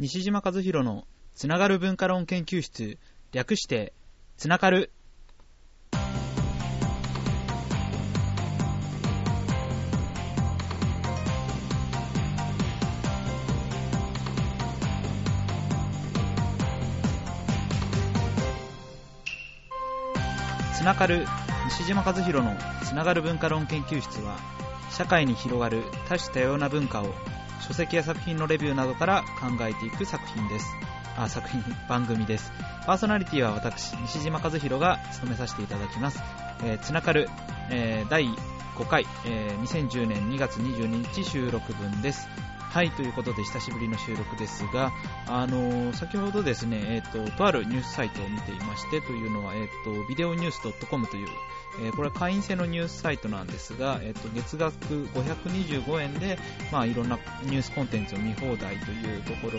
西島和弘のつながる文化論研究室略してつながる。つながる西島和弘のつながる文化論研究室は社会に広がる多種多様な文化を書籍や作品のレビューなどから考えていく作品です。あ作品 番組です。パーソナリティは私西島和弘が務めさせていただきます、えーつながる、えー第5回、えー2010年2月22日収録分です。はい、ということで久しぶりの収録ですが、あのー先ほどですね、えっ、と、とあるニュースサイトを見ていまして、というのは、えっ、と、ビデオニュース .com という、えーこれは会員制のニュースサイトなんですが、えっ、と、月額525円で、まあ、いろんなニュースコンテンツを見放題というところ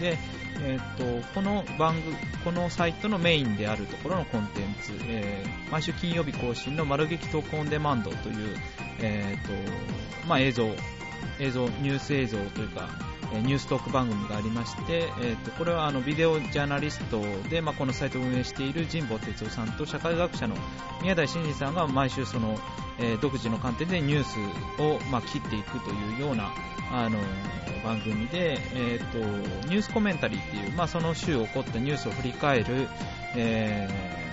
で、えっ、と、この番組、このサイトのメインであるところのコンテンツ、えー毎週金曜日更新の丸劇トークオンデマンドという、えっ、と、まあ、映像、映像、ニュース映像というか、えニューストーク番組がありまして、えーとこれはあのビデオジャーナリストで、まあ、このサイトを運営している神保哲夫さんと社会学者の宮台真司さんが毎週その、えー独自の観点でニュースを、まあ、切っていくというようなあの番組で、えー、とニュースコメンタリーっていう、まあ、その週起こったニュースを振り返る、えー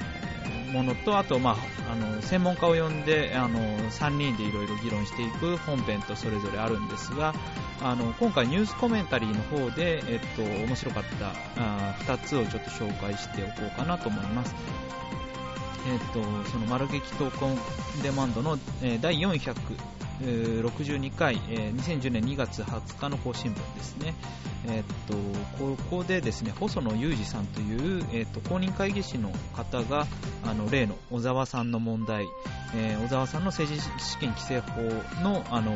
ものと、あと、まあ、あの専門家を呼んであの3人でいろいろ議論していく本編とそれぞれあるんですがあの今回ニュースコメンタリーの方で、えっと、面白かったあ2つをちょっと紹介しておこうかなと思います。えっと、その丸劇闘魂デマンドの、えー第62回、2010年2月20日の更新文ですね。えっと、ここでですね、細野裕二さんという、えっと、公認会議士の方が、あの、例の小沢さんの問題、えー小沢さんの政治資金規正法の、あの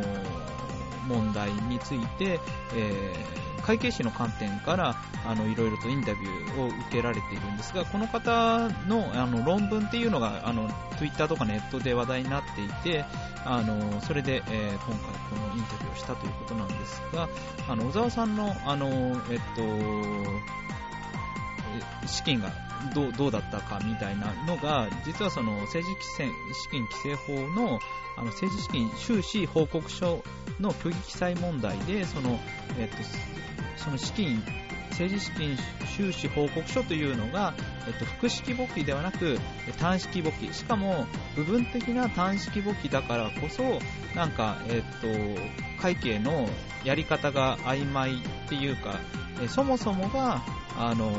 問題について、えー会計士の観点からあのいろいろとインタビューを受けられているんですがこの方のあの論文っていうのがあの Twitter とかネットで話題になっていてあのそれで、えー今回このインタビューをしたということなんですがあの小沢さんのあの、えっと、資金がどうどうだったかみたいなのが実はその政治規制資金規正法のあの政治資金収支報告書の虚偽記載問題でその、えっと、その資金政治資金収支報告書というのが、えっと、複式簿記ではなく単式簿記。しかも部分的な単式簿記だからこそなんか、えっと、会計のやり方が曖昧っていうかそもそもがあの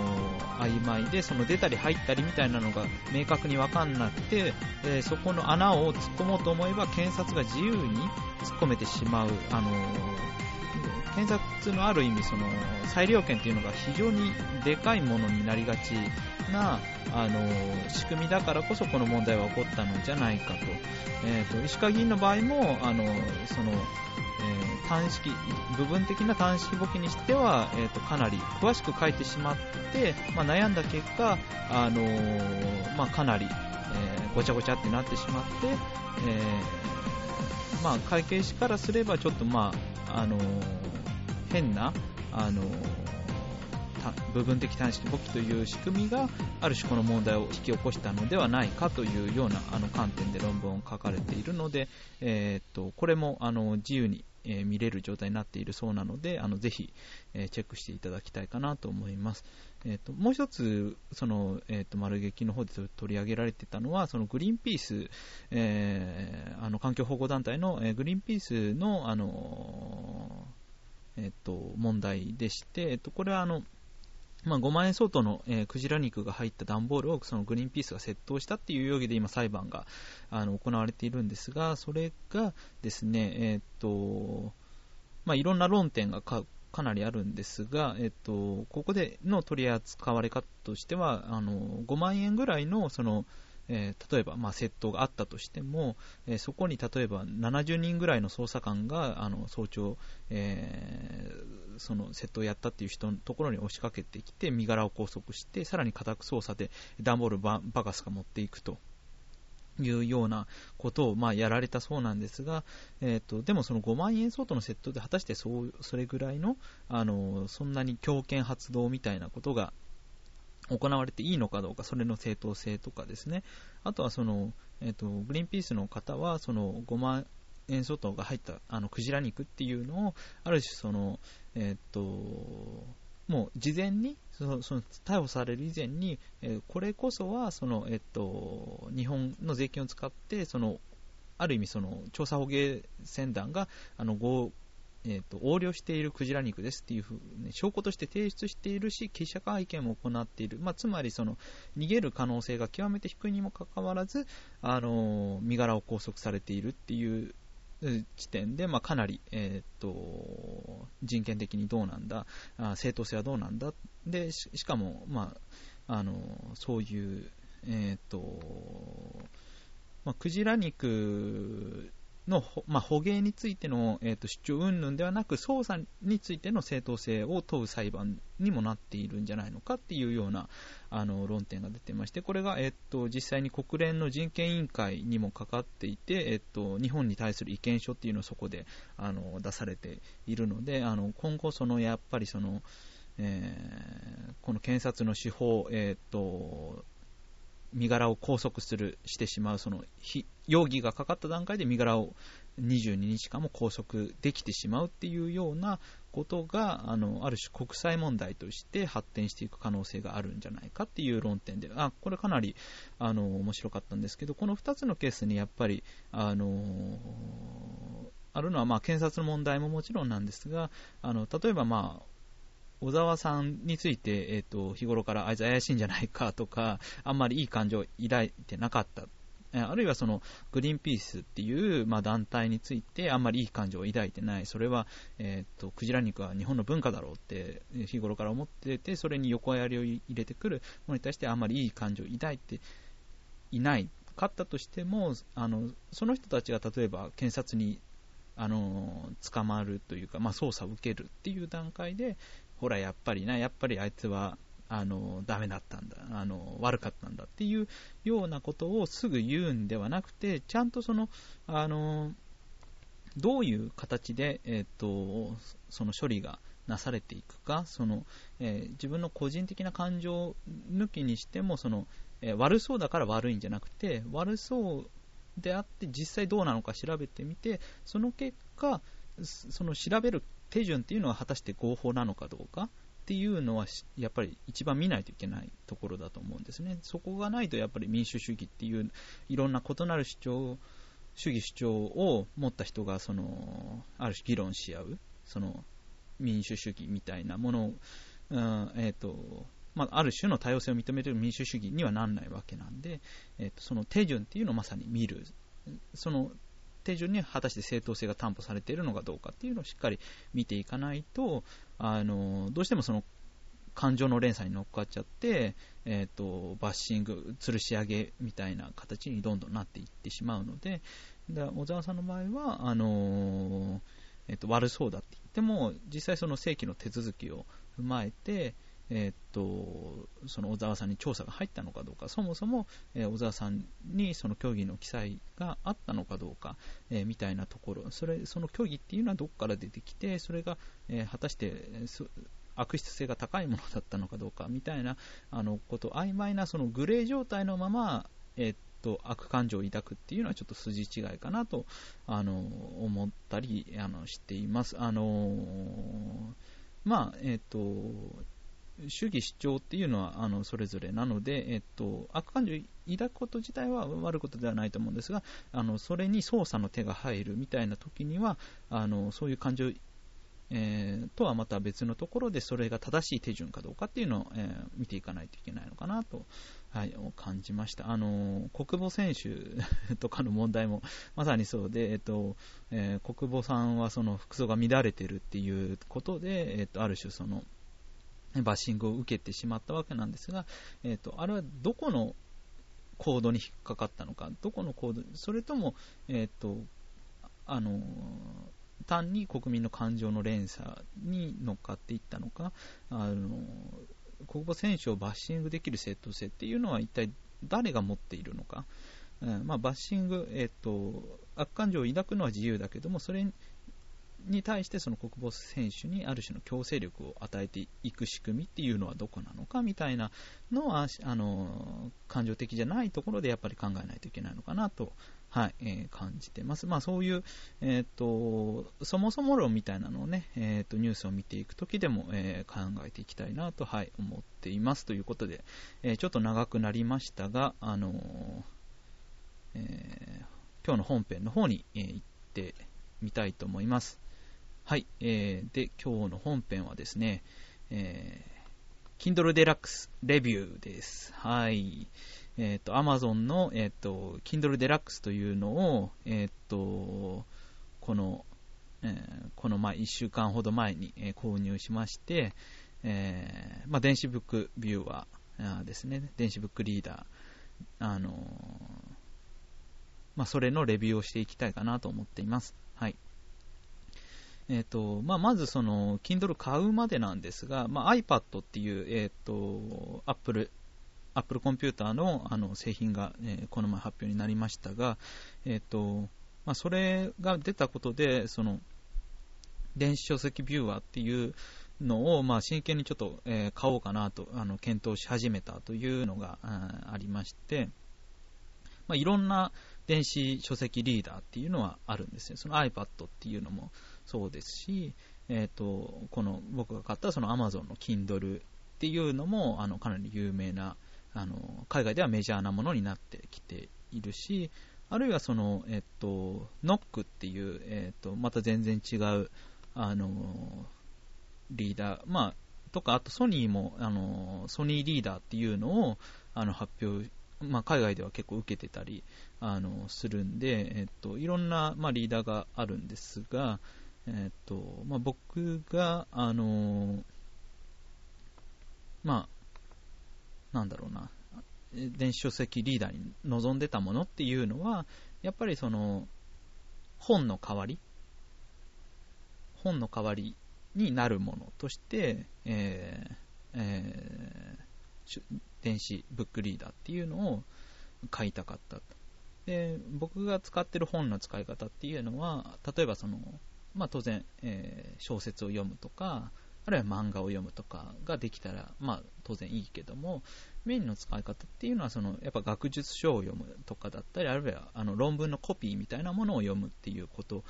曖昧でその出たり入ったりみたいなのが明確に分かんなくて、えーそこの穴を突っ込もうと思えば検察が自由に突っ込めてしまう、あの検察のある意味その裁量権というのが非常にでかいものになりがちなあの仕組みだからこそこの問題は起こったのじゃないかと,、えーと石川議員の場合もあのそのえー単式部分的な単式簿記にしては、えー、とかなり詳しく書いてしまって、まあ、悩んだ結果、あのまあ、かなり、えーごちゃごちゃってなってしまって、えーまあ、会計士からすればちょっと、まああの変な、あの部分的短縮簿記という仕組みがある種この問題を引き起こしたのではないかというようなあの観点で論文を書かれているので、えーっとこれもあの自由に、え見れる状態になっているそうなのであのぜひ、えチェックしていただきたいかなと思います。えーっともう一つその、えーっと丸劇の方で取り上げられてたのはそのグリーンピース、えーあの環境保護団体の、えーグリーンピースのあのえっと問題でして、えっとこれはあのまあ、5万円相当の、えークジラ肉が入った段ボールをそのグリーンピースが窃盗したっていう容疑で今裁判があの行われているんですがそれがですね、えーっとまあ、いろんな論点がかなりあるんですが、えっと、ここでの取り扱われ方としてはあの5万円ぐらいのその、えー例えば、まあ、窃盗があったとしても、えーそこに例えば70人ぐらいの捜査官があの早朝、えーその窃盗をやったっていう人のところに押しかけてきて身柄を拘束してさらに家宅捜査で段ボールばバカスが持っていくと。いうようなことをまあやられたそうなんですが、えーと、でもその5万円相当のセットで果たしてそうそれぐらいのあのそんなに強権発動みたいなことが行われていいのかどうか、それの正当性とかですね、あとはその、えーと、グリーンピースの方はその5万円相当が入ったあのクジラ肉っていうのをある種その、えーともう事前にそのその逮捕される以前に、えー、これこそはその、えっと、日本の税金を使ってそのある意味その調査捕鯨船団があのごえーと、横領しているクジラ肉ですっていうふうに証拠として提出しているし記者会見も行っている、まあ、つまりその逃げる可能性が極めて低いにもかかわらずあの身柄を拘束されているっていう地点で、まあ、かなり、えーと、人権的にどうなんだあ、正当性はどうなんだ、でしかも、まあ、あのそういう、えーとまあ、クジラ肉の、まあ、捕鯨についての、えーと、主張云々ではなく、捜査についての正当性を問う裁判にもなっているんじゃないのかっていうようなあの論点が出てまして、これが、えーと、実際に国連の人権委員会にもかかっていて、えーと、日本に対する意見書っていうのをそこであの出されているので、あの今後、そのやっぱりその、えー、この検察の司法、えーと身柄を拘束するしてしまうその容疑がかかった段階で身柄を22日間も拘束できてしまうっていうようなことがあのある種国際問題として発展していく可能性があるんじゃないかっていう論点であこれかなりあの面白かったんですけどこの2つのケースにやっぱりあのあるのはまあ検察の問題ももちろんなんですがあの例えばまあ小沢さんについて、えーと、日頃からあいつ怪しいんじゃないかとか、あんまりいい感情を抱いてなかった。あるいはそのグリーンピースっていう、まあ、団体についてあんまりいい感情を抱いてない、それは、えと、クジラ肉は日本の文化だろうって日頃から思ってて、それに横やりを入れてくる。ものに対してあんまりいい感情を抱いていない。かったとしても、のその人たちが例えば検察にあの捕まるというか、捜査を受けるっていう段階で、ほら、やっぱりな、やっぱりあいつは、あの、ダメだったんだ、あの、悪かったんだっていうようなことをすぐ言うんではなくて、ちゃんとその、あの、どういう形で、えっ、と、その処理がなされていくか、その、えー、自分の個人的な感情抜きにしても、その、えー、悪そうだから悪いんじゃなくて、悪そうであって実際どうなのか調べてみて、その結果、その調べる手順っていうのは果たして合法なのかどうかっていうのはやっぱり一番見ないといけないところだと思うんですね。そこがないとやっぱり民主主義っていういろんな異なる主張主義主張を持った人がそのある種議論し合うその民主主義みたいなものを、うんえーとまあ、ある種の多様性を認める民主主義にはならないわけなんで、えーとその手順っていうのをまさに見るその手順に果たして正当性が担保されているのかどうかっていうのをしっかり見ていかないと、あのどうしてもその感情の連鎖に乗っかっちゃって、えーと、バッシング、吊るし上げみたいな形にどんどんなっていってしまうので、だ小沢さんの場合はあのえーと悪そうだって言っても、実際その正規の手続きを踏まえて、えー、っとその小沢さんに調査が入ったのかどうか、そもそも、えー、小沢さんにその競技の記載があったのかどうか、えー、みたいなところ、それその競技っていうのはどこから出てきて、それが、え果たして悪質性が高いものだったのかどうかみたいなあのこと曖昧なそのグレー状態のまま、えっと悪感情を抱くっていうのはちょっと筋違いかなとあの思ったりあのしています。あのまあえっと主義主張っていうのはあのそれぞれなので、えっと、悪感情を抱くこと自体は悪いことではないと思うんですが、あのそれに捜査の手が入るみたいな時には、あのそういう感情、えー、とはまた別のところでそれが正しい手順かどうかっていうのを、えー、見ていかないといけないのかなと、はい、感じました。あの国母選手 とかの問題もまさにそうで、えっとえー、国母さんはその服装が乱れてるっていうことで、えっと、ある種その、バッシングを受けてしまったわけなんですが、えーと、あれはどこのコードに引っかかったのか、どこのコード、それとも、えーとあの単に国民の感情の連鎖に乗っかっていったのか、あの国母選手をバッシングできる正当性っていうのは一体誰が持っているのか、うんまあ、バッシング、えっと、悪感情を抱くのは自由だけども、それに対してその国防選手にある種の強制力を与えていく仕組みっていうのはどこなのかみたいなのはあの感情的じゃないところでやっぱり考えないといけないのかなと、はいえー、感じてます、まあ、そういう、えーと、そもそも論みたいなのをね、えーと、ニュースを見ていくときでも、えー、考えていきたいなと、はい、思っていますということで、えー、ちょっと長くなりましたが、あのえ今日の本編の方に、え行ってみたいと思います。はい、えー、で、今日の本編はですね、えー、Kindle Deluxe レビューです。はい。えっ、ー、と、Amazon の、えっ、ー、と、Kindle Deluxe というのを、えっ、ー、と、この、えー、この前、1週間ほど前に、えー、購入しまして、えー、まあ、電子ブックビューワーですね、電子ブックリーダー、あのまあ、それのレビューをしていきたいかなと思っています。えーとまあ、まずその Kindle 買うまでなんですが、まあ、iPad っていう、えーと、Apple, Apple コンピューターのあの製品が、えー、この前発表になりましたが、えーとまあ、それが出たことでその電子書籍ビューワーっていうのを、まあ、真剣にちょっと、えー、買おうかなとあの検討し始めたというのがありまして、まあ、いろんな電子書籍リーダーっていうのはあるんですよ。その iPad っていうのもそうですし、えーと、この僕が買ったその Amazon の Kindle っていうのもあのかなり有名なあの海外ではメジャーなものになってきているしあるいはその、えっ、ー、と、NOC っていう、えっ、ー、と、また全然違うあのリーダー、まあ、とか、あとソニーもあのソニーリーダーっていうのをあの発表まあ、海外では結構受けてたりあのするんで、えっと、いろんな、まあ、リーダーがあるんですが、えっとまあ、僕が、あのまあ、なんだろうな、電子書籍リーダーに望んでたものっていうのは、やっぱりその本の代わり、本の代わりになるものとして、えーえー、電子ブックリーダーっていうのを買いたかった。で僕が使ってる本の使い方っていうのは例えばそのまあ、当然、えー、小説を読むとか、あるいは漫画を読むとかができたら、まあ、当然いいけども、メインの使い方っていうのは、そのやっぱ学術書を読むとかだったり、あるいはあの論文のコピーみたいなものを読むっていうこと、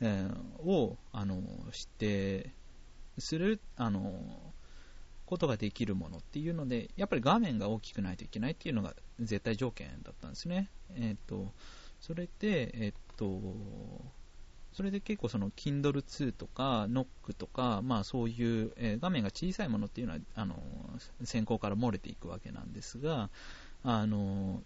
えー、をあの知ってするあのことができるものっていうので、やっぱり画面が大きくないといけないっていうのが絶対条件だったんですね。えーと、それで、えっ、とそれで結構その Kindle 2とか Nock とか、まあそういう、画面が小さいものっていうのは、あの、先行から漏れていくわけなんですが、あの、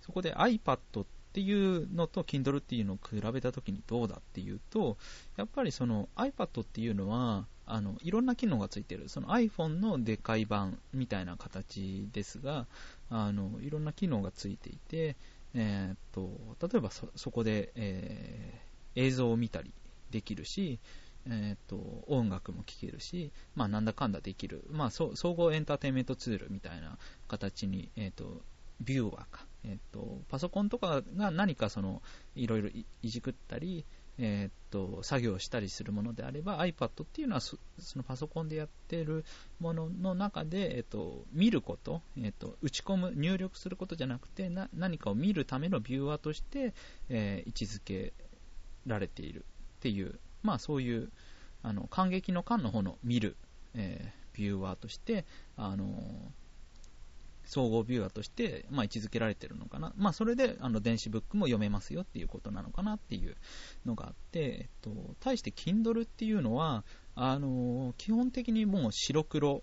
そこで iPad っていうのと Kindle っていうのを比べたときにどうだっていうと、やっぱりその iPad っていうのは、あのいろんな機能がついてる、その iPhone のでかい版みたいな形ですが、あのいろんな機能がついていて、えー、っと例えばそこで、えー映像を見たりできるし、えーと、音楽も聴けるし、まあ、なんだかんだできる、まあ、総合エンターテインメントツールみたいな形に、えーと、ビューワーか、えーと、パソコンとかが何かそのいろいろいじくったり、えー、と作業したりするものであれば iPad っていうのはそのパソコンでやっているものの中で、えー、と見ること,、えー、と打ち込む入力することじゃなくて何かを見るためのビューワーとして、えー、位置づけられているっていう、まあそういう、あの、感激の感の方の見る、えー、ビューワーとして、あの総合ビューワーとして、まあ、位置づけられてるのかな。まあ、それで、あの、電子ブックも読めますよっていうことなのかなっていうのがあって、えっと、対して Kindle っていうのは、あの、基本的にもう白黒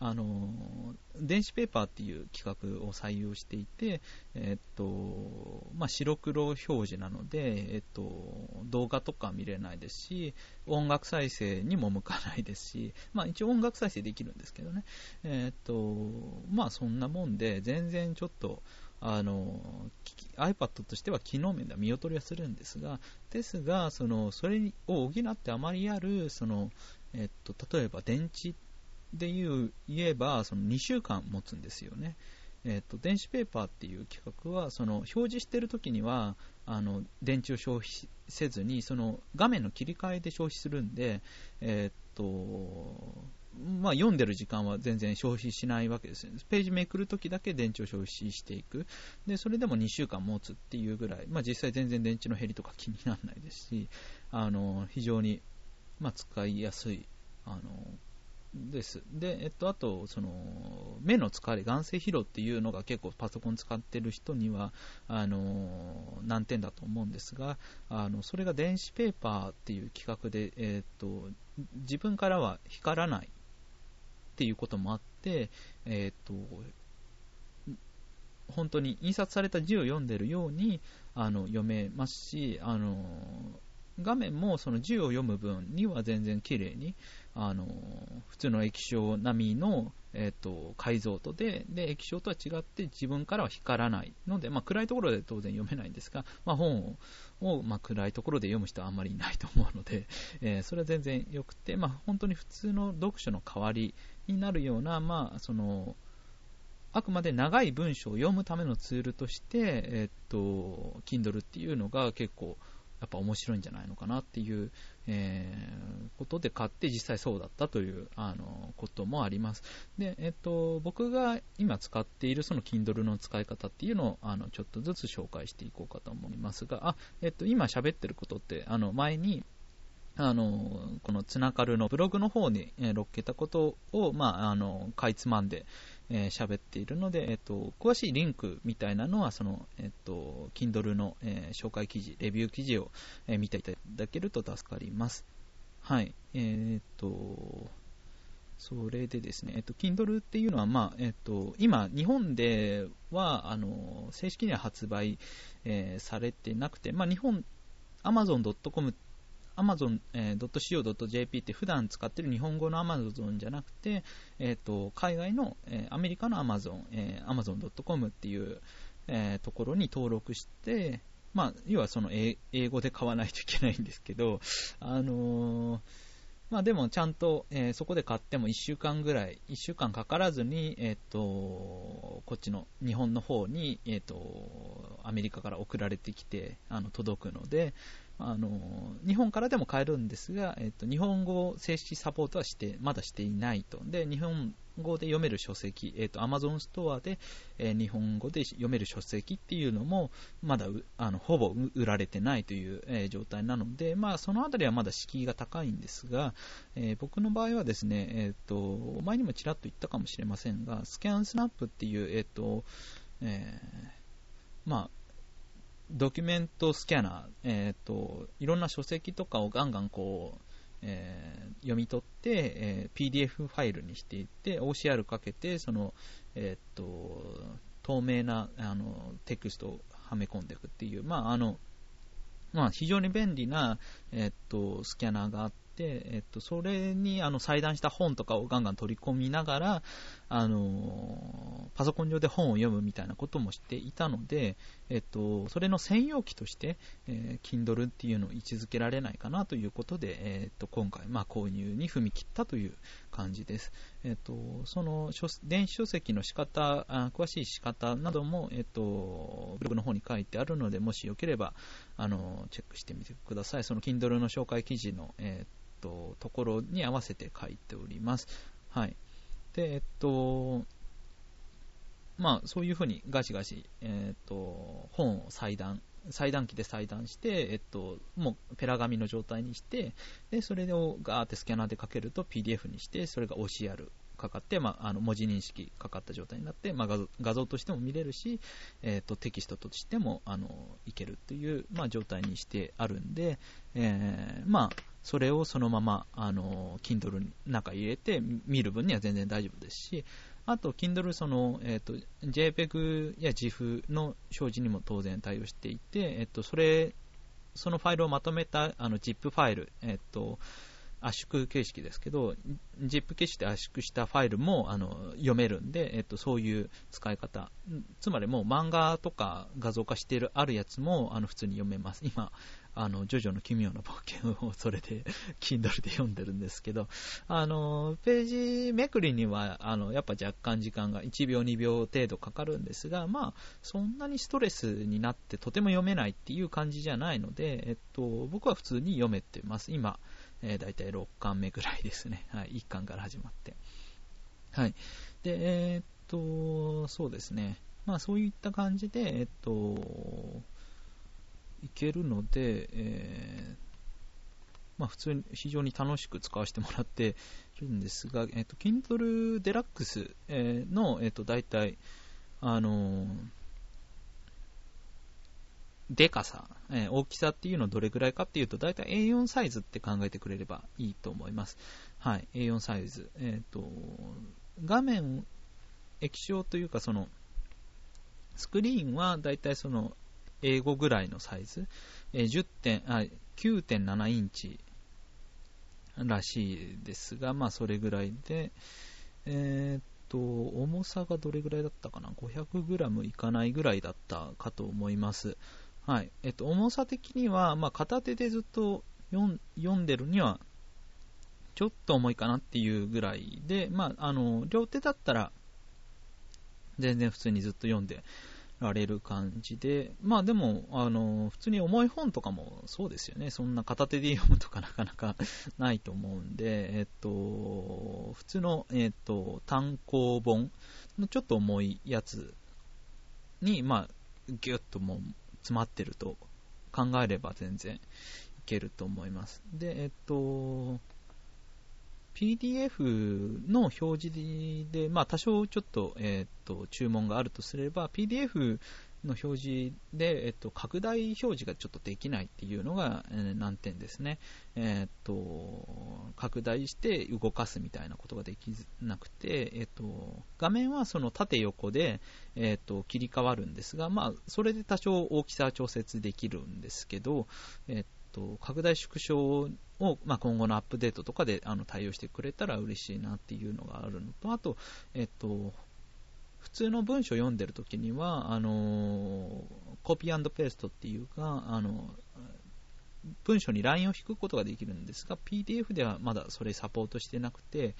あの電子ペーパーっていう企画を採用していて、えっとまあ、白黒表示なので、えっと、動画とか見れないですし音楽再生にも向かないですし、まあ、一応音楽再生できるんですけどね、えっとまあ、そんなもんで全然ちょっとあの iPad としては機能面では見劣りはするんですが、ですが、そのそれを補ってあまりあるその、えっと、例えば電池で言う言えばその2週間持つんですよね。えーと、電子ペーパーっていう企画はその表示してるときにはあの電池を消費せずにその画面の切り替えで消費するんで、えーとまあ、読んでる時間は全然消費しないわけですね。ページめくるときだけ電池を消費していく。でそれでも2週間持つっていうぐらい、まあ、実際全然電池の減りとか気にならないですしあの非常に、まあ、使いやすいあのです。で、えっと、あと、その、目の疲れ、眼性疲労っていうのが結構パソコン使ってる人には、あの、難点だと思うんですが、あの、それが電子ペーパーっていう企画で、えっと、自分からは光らないっていうこともあって、えっと、本当に印刷された字を読んでるようにあの読めますし、あの画面もその字を読む分には全然綺麗にあの普通の液晶並みの、えーと、解像度でで液晶とは違って自分からは光らないので、まあ、暗いところで当然読めないんですが、まあ、本を、まあ、暗いところで読む人はあんまりいないと思うので、えー、それは全然良くて、まあ、本当に普通の読書の代わりになるような、まあ、そのあくまで長い文章を読むためのツールとして、えっ、ー、と Kindle っていうのが結構やっぱ面白いんじゃないのかなっていう、えー、ことで買って実際そうだったというあのこともあります。で、えっと、僕が今使っているその Kindle の使い方っていうのをあのちょっとずつ紹介していこうかと思いますが、あ、えっと、今喋ってることってあの前にあのこのつながるのブログの方に、えー、載っけたことを、まあ、あのかいつまんでえー、喋っているので、えっと、詳しいリンクみたいなのは、その、えっと、Kindle の、えー、紹介記事、レビュー記事を、えー、見ていただけると助かります。はい。えー、っと、それでですね、えっと、Kindle っていうのは、まあ、えっと、今、日本では、あの、正式には発売、えー、されてなくて、まあ、日本、Amazon.com amazon.co.jp って普段使ってる日本語の Amazon じゃなくて、えーと、海外の、えー、アメリカの Amazon、えー、amazon.com っていう、えー、ところに登録して、まあ、要はその英語で買わないといけないんですけど、あのーまあでもちゃんと、えー、そこで買っても1週間ぐらい、1週間かからずに、えっ、ー、と、こっちの日本の方に、えっ、ー、と、アメリカから送られてきて、あの、届くので、あの日本からでも買えるんですが、えっと、日本語正式サポートはしてまだしていないと。で日本語で読める書籍、えっと、Amazon ストアで、えー、日本語で読める書籍っていうのもまだあのほぼ売られてないという、えー、状態なので、まあ、そのあたりはまだ敷居が高いんですが、えー、僕の場合はですね、えっと前にもちらっと言ったかもしれませんがスキャンスナップっていう、えっとえまあドキュメントスキャナー、えーと、いろんな書籍とかをガンガンこう、えー、読み取って、えー、PDF ファイルにしていって OCR かけてその、えーと、透明なあのテクストをはめ込んでいくっていう、まああのまあ、非常に便利な、えーとスキャナーがあってて、えっと、それにあの裁断した本とかをガンガン取り込みながら、あのパソコン上で本を読むみたいなこともしていたので、えっと、それの専用機として、えー、Kindle っていうのを位置づけられないかなということで、えっと、今回、まあ、購入に踏み切ったという感じです。えっと、その電子書籍の仕方あ、詳しい仕方なども、えっと、ブログの方に書いてあるので、もしよければ、あの、チェックしてみてください。その Kindle の紹介記事の、えっと、ところに合わせて書いております。はい。で、えっと、まあ、そういうふうにガシガシ、えっと、本を裁断、裁断機で裁断して、えっと、もうペラ紙の状態にして、で、それをガーってスキャナーでかけると PDF にして、それが OCR かかって、まあ、あの文字認識かかった状態になって、まあ、画像画像としても見れるし、えーと、テキストとしてもあのいけるという、まあ、状態にしてあるんで、えー、まあ、それをそのままあの Kindle に中入れて見る分には全然大丈夫ですし、あと、Kindle その、えーと、JPEG や GIF の表示にも当然対応していて、えーと、それそのファイルをまとめたあの ZIP ファイル、えーと圧縮形式ですけど、ZIP 消して圧縮したファイルもあの読めるんで、えっと、そういう使い方、つまりもう漫画とか画像化しているあるやつもあの普通に読めます。今、あの、ジョジョの奇妙な冒険をそれで、Kindle で読んでるんですけど、あの、ページめくりには、あの、やっぱ若干時間が1秒2秒程度かかるんですが、まあ、そんなにストレスになってとても読めないっていう感じじゃないので、えっと、僕は普通に読めてます。今、えー、大体6巻目ぐらいですね。はい、1巻から始まって。はい。で、えー、っと、そうですね。まあ、そういった感じで、えっと、いけるので、えー、まあ、普通に非常に楽しく使わせてもらっているんですが、えっと、Kindle Deluxe の、えっと、大体、あのー、でかさ、えー、大きさっていうのはどれぐらいかっていうと、だいたい A4 サイズって考えてくれればいいと思います。はい、A4 サイズ。えっ、ー、と、画面、液晶というか、その、スクリーンはだいたいその、英語ぐらいのサイズ、えー、点あ9.7インチらしいですが、まあそれぐらいで、えー、っと、重さがどれぐらいだったかな ?500g いかないぐらいだったかと思います。はい。えっと、重さ的には、まあ、片手でずっと読んでるには、ちょっと重いかなっていうぐらいで、まあ、あの、両手だったら、全然普通にずっと読んでられる感じで、まあでも、あの、普通に重い本とかもそうですよね。そんな片手で読むとかなかなかないと思うんで、えっと、普通の、えっと、単行本のちょっと重いやつに、まあ、ぎゅっともう詰まってると考えれば全然いけると思います。で、えっと、PDF の表示で、まあ、多少ちょっと,、えっと注文があるとすれば、PDF の表示で、えっと、拡大表示がちょっとできないっていうのが、えー、難点ですね。えっと、拡大して動かすみたいなことができなくて、えっと、画面はその縦横で、えっと、切り替わるんですが、まあ、それで多少大きさ調節できるんですけど、えっと、拡大縮小を、まあ、今後のアップデートとかであの対応してくれたら嬉しいなっていうのがあるのと、あと、えっと、普通の文章を読んでるときには、あのコピーペーストっていうか、あの文章にラインを引くことができるんですが、PDF ではまだそれサポートしてなくて、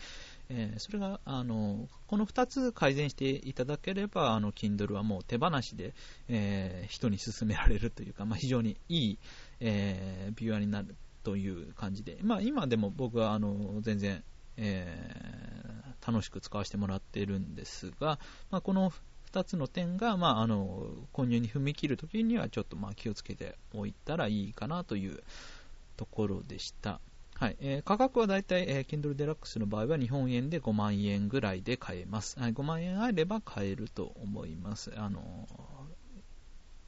えー、それが、あのこの2つ改善していただければ、あの Kindle はもう手放しで、えー、人に勧められるというか、まあ、非常にいい、えー、ビューアーになるという感じで、まあ、今でも僕はあの全然、え楽しく使わせてもらっているんですが、まあ、この2つの点が、まあ、あの購入に踏み切るときにはちょっとまあ気をつけておいたらいいかなというところでした。はいえー、価格はだいたい、えー、Kindle Deluxe の場合は日本円で5万円ぐらいで買えます。はい、5万円あれば買えると思います。あの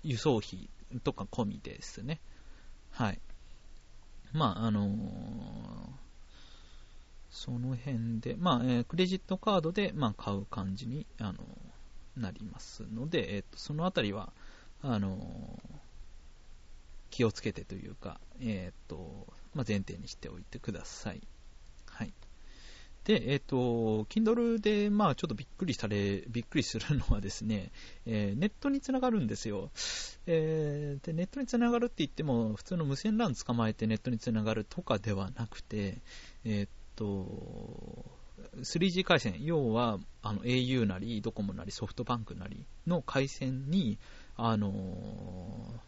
輸送費とか込みですね。はい。まあ、あのーその辺で、まあ、えー、クレジットカードで、まあ、買う感じに、あのなりますので、えーと、そのあたりは、あの気をつけてというか、えーとまあ、前提にしておいてください。はい。で、えっ、ー、と、Kindle で、まあ、ちょっとびっくりされ、びっくりするのはですね、えー、ネットにつながるんですよ。えー、で、ネットにつながるって言っても、普通の無線 LAN 捕まえてネットにつながるとかではなくて、えっ、と、3G 回線、要はあの au なり、ドコモなり、ソフトバンクなりの回線に、あの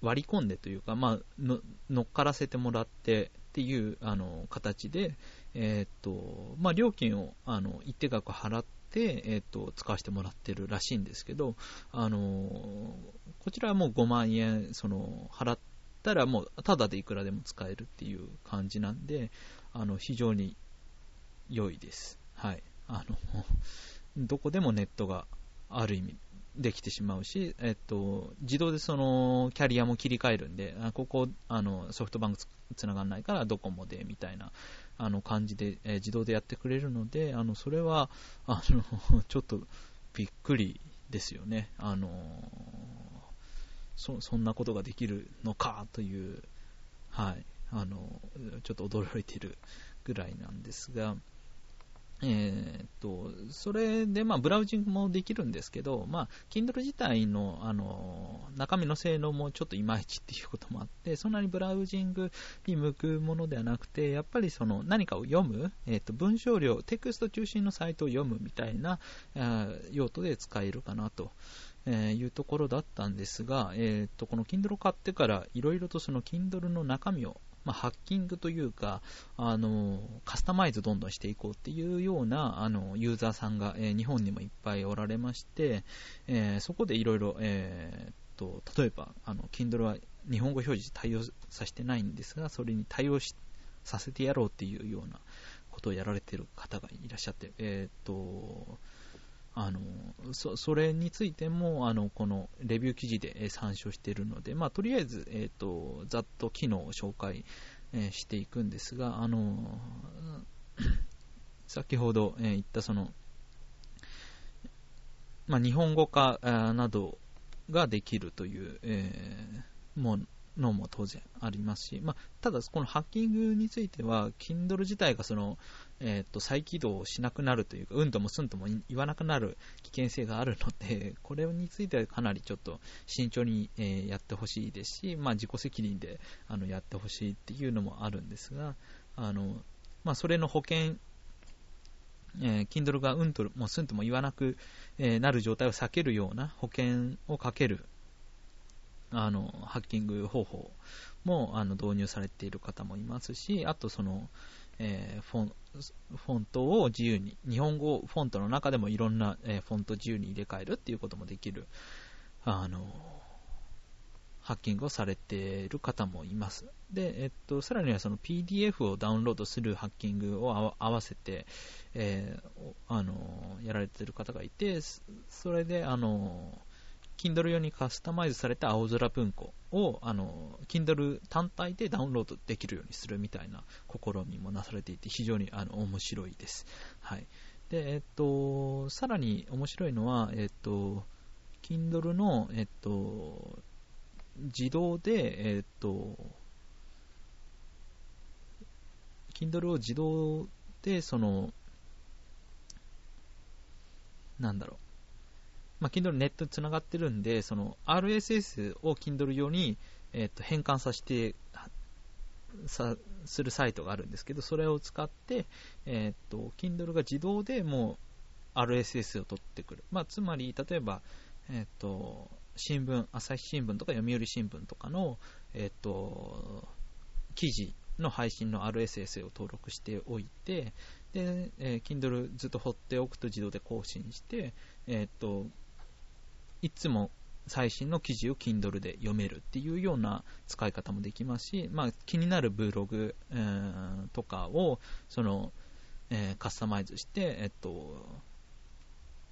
割り込んでというか、まあ、乗っからせてもらってっていうあの形で、えー、っとまあ、料金をあの一定額払って、えー、っと使わせてもらってるらしいんですけど、あのこちらはもう5万円その払ったらもうただでいくらでも使えるっていう感じなんで、あの非常に良いです。はい。あの、どこでもネットがある意味できてしまうし、えっと、自動でそのキャリアも切り替えるんで、あここあのソフトバンクつながらないからドコモでみたいなあの感じで、え、自動でやってくれるので、あのそれはあの ちょっとびっくりですよね。あのそそんなことができるのかという、はい、あの、ちょっと驚いているぐらいなんですが、えー、っと、それで、まあ、ブラウジングもできるんですけど、まあ、Kindle 自体の、あの、中身の性能もちょっといまいちっていうこともあって、そんなにブラウジングに向くものではなくて、やっぱりその何かを読む、えー、っと、文章量、テクスト中心のサイトを読むみたいな、用途で使えるかなと。えいうところだったんですが、えー、とこの Kindle を買ってからいろいろとその Kindle の中身をまあ、ハッキングというか、あのカスタマイズどんどんしていこうっていうようなあのユーザーさんが、えー、日本にもいっぱいおられまして、えー、そこでいろいろ、えー、と例えばあの Kindle は日本語表示対応させてないんですが、それに対応させてやろうっていうようなことをやられてる方がいらっしゃって、えーとあのそそれについてもあのこのレビュー記事で参照しているので、まあ、とりあえず、えーと、ざっと機能を紹介、えー、していくんですが、あの 先ほど、えー、言ったその、まあ、日本語化などができるという、えー、ものも当然ありますし、まあ、ただ、このハッキングについては、Kindle 自体がその、えー、と再起動しなくなるというか、うんともすんとも言わなくなる危険性があるので、これについてはかなりちょっと慎重に、えー、やってほしいですし、まあ、自己責任であのやってほしいっていうのもあるんですが、あのまあ、それの保険、えー、Kindle がうんともすんとも言わなく、えー、なる状態を避けるような保険をかけるあのハッキング方法もあの導入されている方もいますし、あとその、えー、フォンフォントを自由に、日本語フォントの中でもいろんな、えー、フォント自由に入れ替えるっていうこともできる、あの、ハッキングをされている方もいます。で、えっと、さらにはその PDF をダウンロードするハッキングを合わせて、えー、あの、やられている方がいて、それで、あの、Kindle 用にカスタマイズされた青空文庫を、あの、Kindle 単体でダウンロードできるようにするみたいな試みもなされていて、非常にあの面白いです。はい。で、えっと、さらに面白いのは、えっと、Kindle の、えっと、自動で、えっと、Kindle を自動で、その、なんだろう、まあ、Kindle ネットにつながってるんで、その RSS を Kindle 用に、えー、と変換させてさするサイトがあるんですけど、それを使って、えー、と Kindle が自動でもう RSS を取ってくる。まあ、つまり、例えば、えー、と新聞、朝日新聞とか読売新聞とかの、えー、と記事の配信の RSS を登録しておいて、で、えー、Kindle ずっと放っておくと自動で更新して、えー、っと、いつも最新の記事を Kindle で読めるっていうような使い方もできますし、まあ、気になるブログ、えー、とかをその、えー、カスタマイズして、えっと、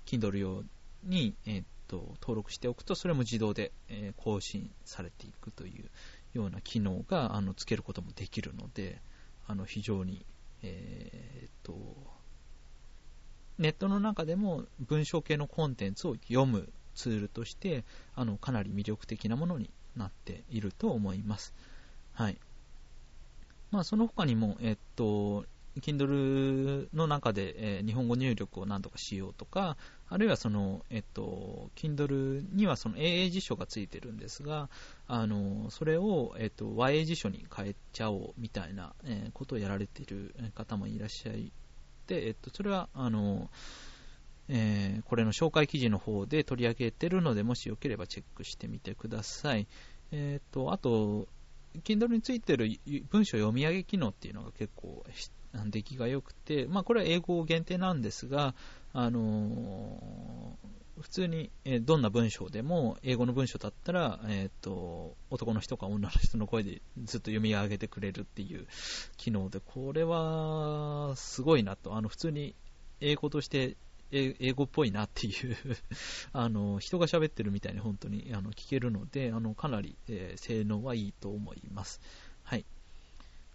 Kindle 用に、えっと、登録しておくとそれも自動で、えー、更新されていくというような機能があのつけることもできるのであの非常に、えー、っとネットの中でも文章系のコンテンツを読むツールとしてあのかなり魅力的なものになっていると思います。はいまあ、その他にも、えっと、Kindle の中で、えー、日本語入力を何とかしようとか、あるいはその、えっと、Kindle にはその AA 辞書がついてるんですが、あのそれを、えっと、YA 辞書に変えちゃおうみたいな、えー、ことをやられている方もいらっしゃい、えっと、それは、あの、えー、これの紹介記事の方で取り上げてるので、もしよければチェックしてみてください。えっ、と、あと、Kindle についてる文章読み上げ機能っていうのが結構出来が良くて、まあ、これは英語限定なんですが、あのー、普通に、どんな文章でも、英語の文章だったら、えーと、男の人か女の人の声でずっと読み上げてくれるっていう機能で、これはすごいなと、あの普通に英語として英語っぽいなっていう あの人が喋ってるみたいに本当にあの聞けるので、あのかなり、えー、性能はいいと思います。はい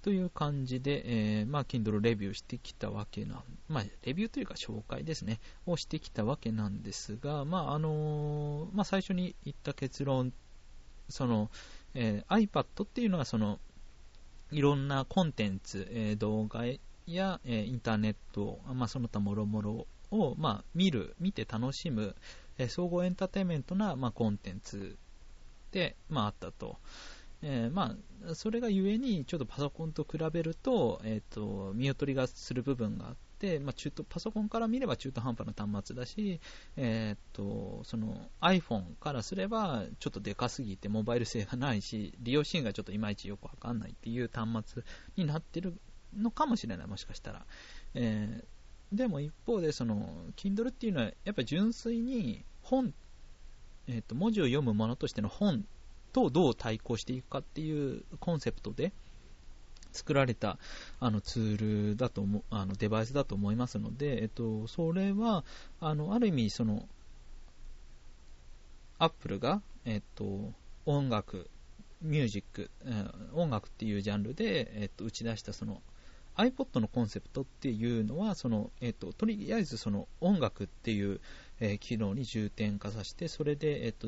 という感じで、えー、まあ、Kindle レビューしてきたわけなん、まあ、レビューというか紹介ですね、をしてきたわけなんですが、まあ、あのー、まあ、最初に言った結論、その、えー、iPad っていうのがその、いろんなコンテンツ、え、動画や、え、インターネット、まあ、その他もろもろを、まあ、見る、見て楽しむ、えー、総合エンターテインメントな、まあ、コンテンツで、まあ、あったと。えー、まあ、それがゆえに、ちょっとパソコンと比べると、えっ、ー、と、見劣りがする部分があって、まあ、中途、パソコンから見れば中途半端な端末だし、えっ、ー、と、その iPhone からすれば、ちょっとでかすぎてモバイル性がないし、利用シーンがちょっといまいちよくわかんないっていう端末になってるのかもしれない、もしかしたら。え、でも一方で、その、Kindle っていうのは、やっぱり純粋に本、えっ、と、文字を読むものとしての本とどう対抗していくかっていうコンセプトで作られたあのツールだと思あのデバイスだと思いますので、えっと、それはあのある意味そのアップルが、えっと、音楽、ミュージック、音楽っていうジャンルで、えっと、打ち出したその iPod のコンセプトっていうのはその、えっと、とりあえずその音楽っていう、えー、機能に重点化させてそれで、えっと、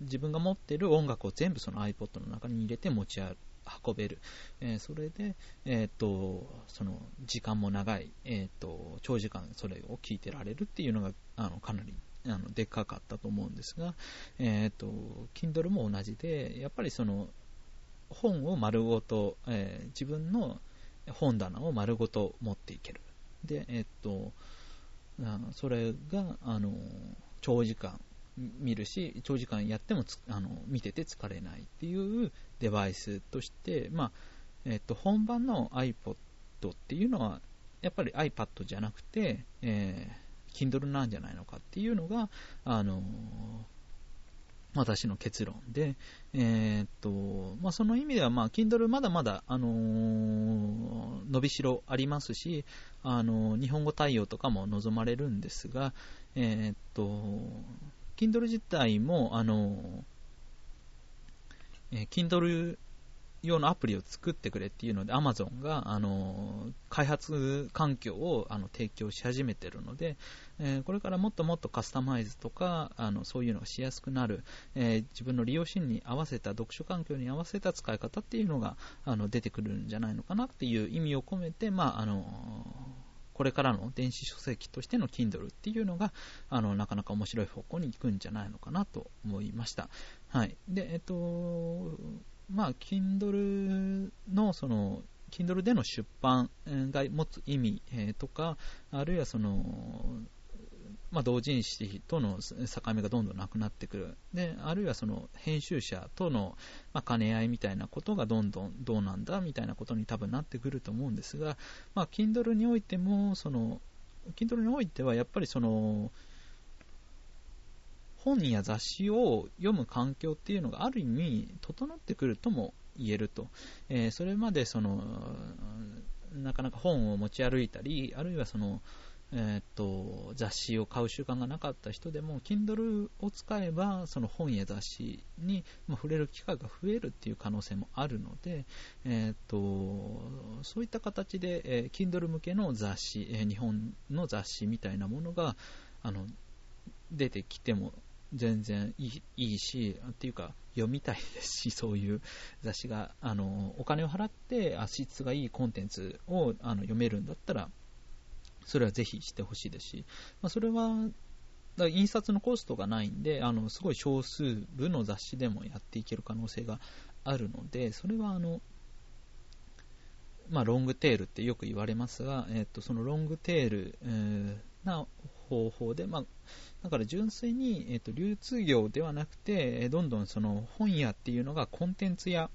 自分が持っている音楽を全部その iPod の中に入れて持ち運べる、えー、それで、えーと、その時間も長い、えーと、長時間それを聞いてられるっていうのがあのかなりあのでっかかったと思うんですが、えーと、Kindle も同じでやっぱりその本を丸ごと、えー、自分の本棚を丸ごと持っていける。で、えーとそれがあの長時間見るし、長時間やってもあの見てて疲れないっていうデバイスとして、まあえっと、本番の iPod っていうのは、やっぱり iPad じゃなくて、えー、Kindle なんじゃないのかっていうのが、あの私の結論で、えー、っとまあ、その意味では、まあ、Kindle まだまだ、あのー、伸びしろありますし、あのー、日本語対応とかも望まれるんですが、えー、っと Kindle 自体も、あの、えー、Kindle 用のアプリを作ってくれっていうので、Amazon が、あの、開発環境をあの提供し始めてるので、えー、これからもっともっとカスタマイズとか、あのそういうのがしやすくなる、えー、自分の利用シーンに合わせた、読書環境に合わせた使い方っていうのがあの出てくるんじゃないのかなっていう意味を込めて、まあ、あのこれからの電子書籍としての Kindle っていうのが、あの、なかなか面白い方向に行くんじゃないのかなと思いました。はい。で、えっと、まあ、Kindle の、その、Kindle での出版が持つ意味、えとか、あるいはその、まあ、同人誌との境目がどんどんなくなってくる。で、あるいはその編集者との、まあ、兼ね合いみたいなことがどんどんどうなんだみたいなことに多分なってくると思うんですが、まあ、Kindle においても、その、Kindle においてはやっぱりその、本や雑誌を読む環境っていうのがある意味整ってくるとも言えると。えー、それまでその、なかなか本を持ち歩いたり、あるいはその、えー、っと雑誌を買う習慣がなかった人でも Kindle を使えばその本や雑誌に、触れる機会が増えるっていう可能性もあるので、えー、っとそういった形で、えー、Kindle 向けの雑誌、え日本の雑誌みたいなものがあの出てきても全然いいいいし、っていうか読みたいですし、そういう雑誌が。あのお金を払って質がいいコンテンツをあの読めるんだったらそれはぜひしてほしいですし、まあ、それはだ印刷のコストがないんで、あのすごい少数部の雑誌でもやっていける可能性があるので、それはあの、まあ、ロングテールってよく言われますが、えっと、そのロングテール、えー、な方法で、まあ、だから純粋に、えっと、流通業ではなくて、どんどんその本屋っていうのがコンテンツや、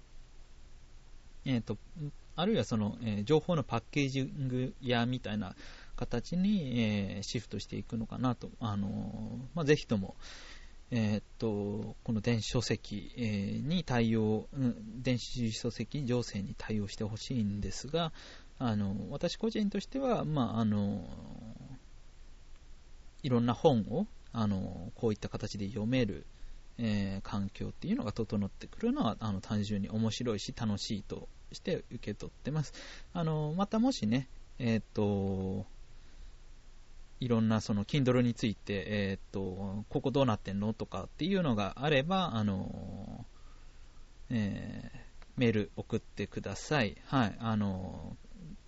えっと、あるいはその、えー、情報のパッケージング屋みたいな形に、えー、シフトしていくのかなと、あのまあ、ぜひとも、え、っとこの電子書籍、え、に対応、うん、電子書籍情勢に対応してほしいんですが、あの私個人としては、まあ、あのいろんな本をあのこういった形で読める、えー、環境っていうのが整ってくるのはあの単純に面白いし楽しいとして受け取ってます。あのまたもしね、えっ、といろんなその Kindle について、えっ、とここどうなってんのとかっていうのがあれば、あのえーメール送ってください。はい。あの、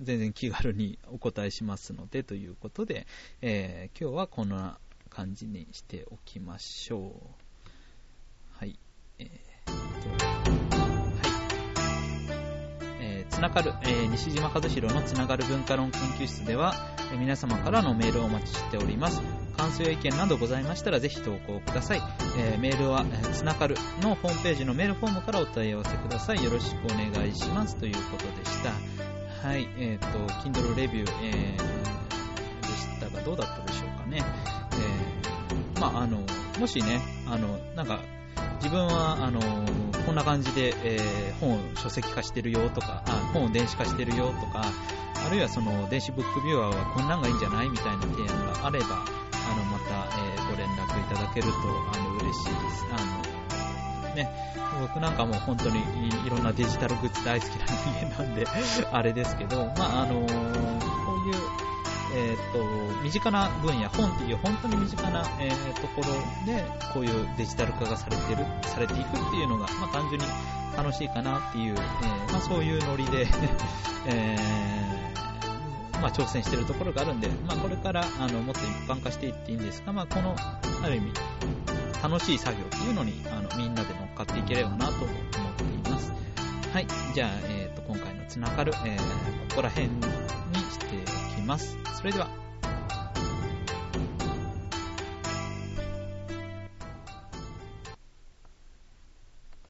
全然気軽にお答えしますので、ということで、えー、今日はこんな感じにしておきましょう。はい。えー、とつながる、えー、西島和弘のつながる文化論研究室では、えー、皆様からのメールをお待ちしております。感想や意見などございましたらぜひ投稿ください。えー、メールは、え、つながるのホームページのメールフォームからお問い合わせください。よろしくお願いします。ということでした。はい、えっ、ー、と、Kindle レビュー、えー、でしたがどうだったでしょうかね。えー、まあ、あの、もしね、あの、なんか、自分は、あのこんな感じで、えー、本を書籍化してるよとかあ、本を電子化してるよとか、あるいはその電子ブックビューアーはこんなんがいいんじゃないみたいな提案があれば、あのまた、えー、ご連絡いただけるとあの嬉しいです。あのね、僕なんかも本当にいろんなデジタルグッズ大好きな人間なんで あれですけど、まああのこういうえーと、身近な分野、本っていう本当に身近な、えー、ところで、こういうデジタル化がされてる、されていくっていうのが、まあ、単純に楽しいかなっていう、え、まあ、そういうノリで えー、まあ、挑戦してるところがあるんで、まあ、これからあのもっと一般化していっていいんですが、まあ、この、ある意味、楽しい作業っていうのにあのみんなで乗っかっていければなと思っています。はい、じゃあ、えーと、今回のつながる、えー、ここら辺にしておきます。それでは。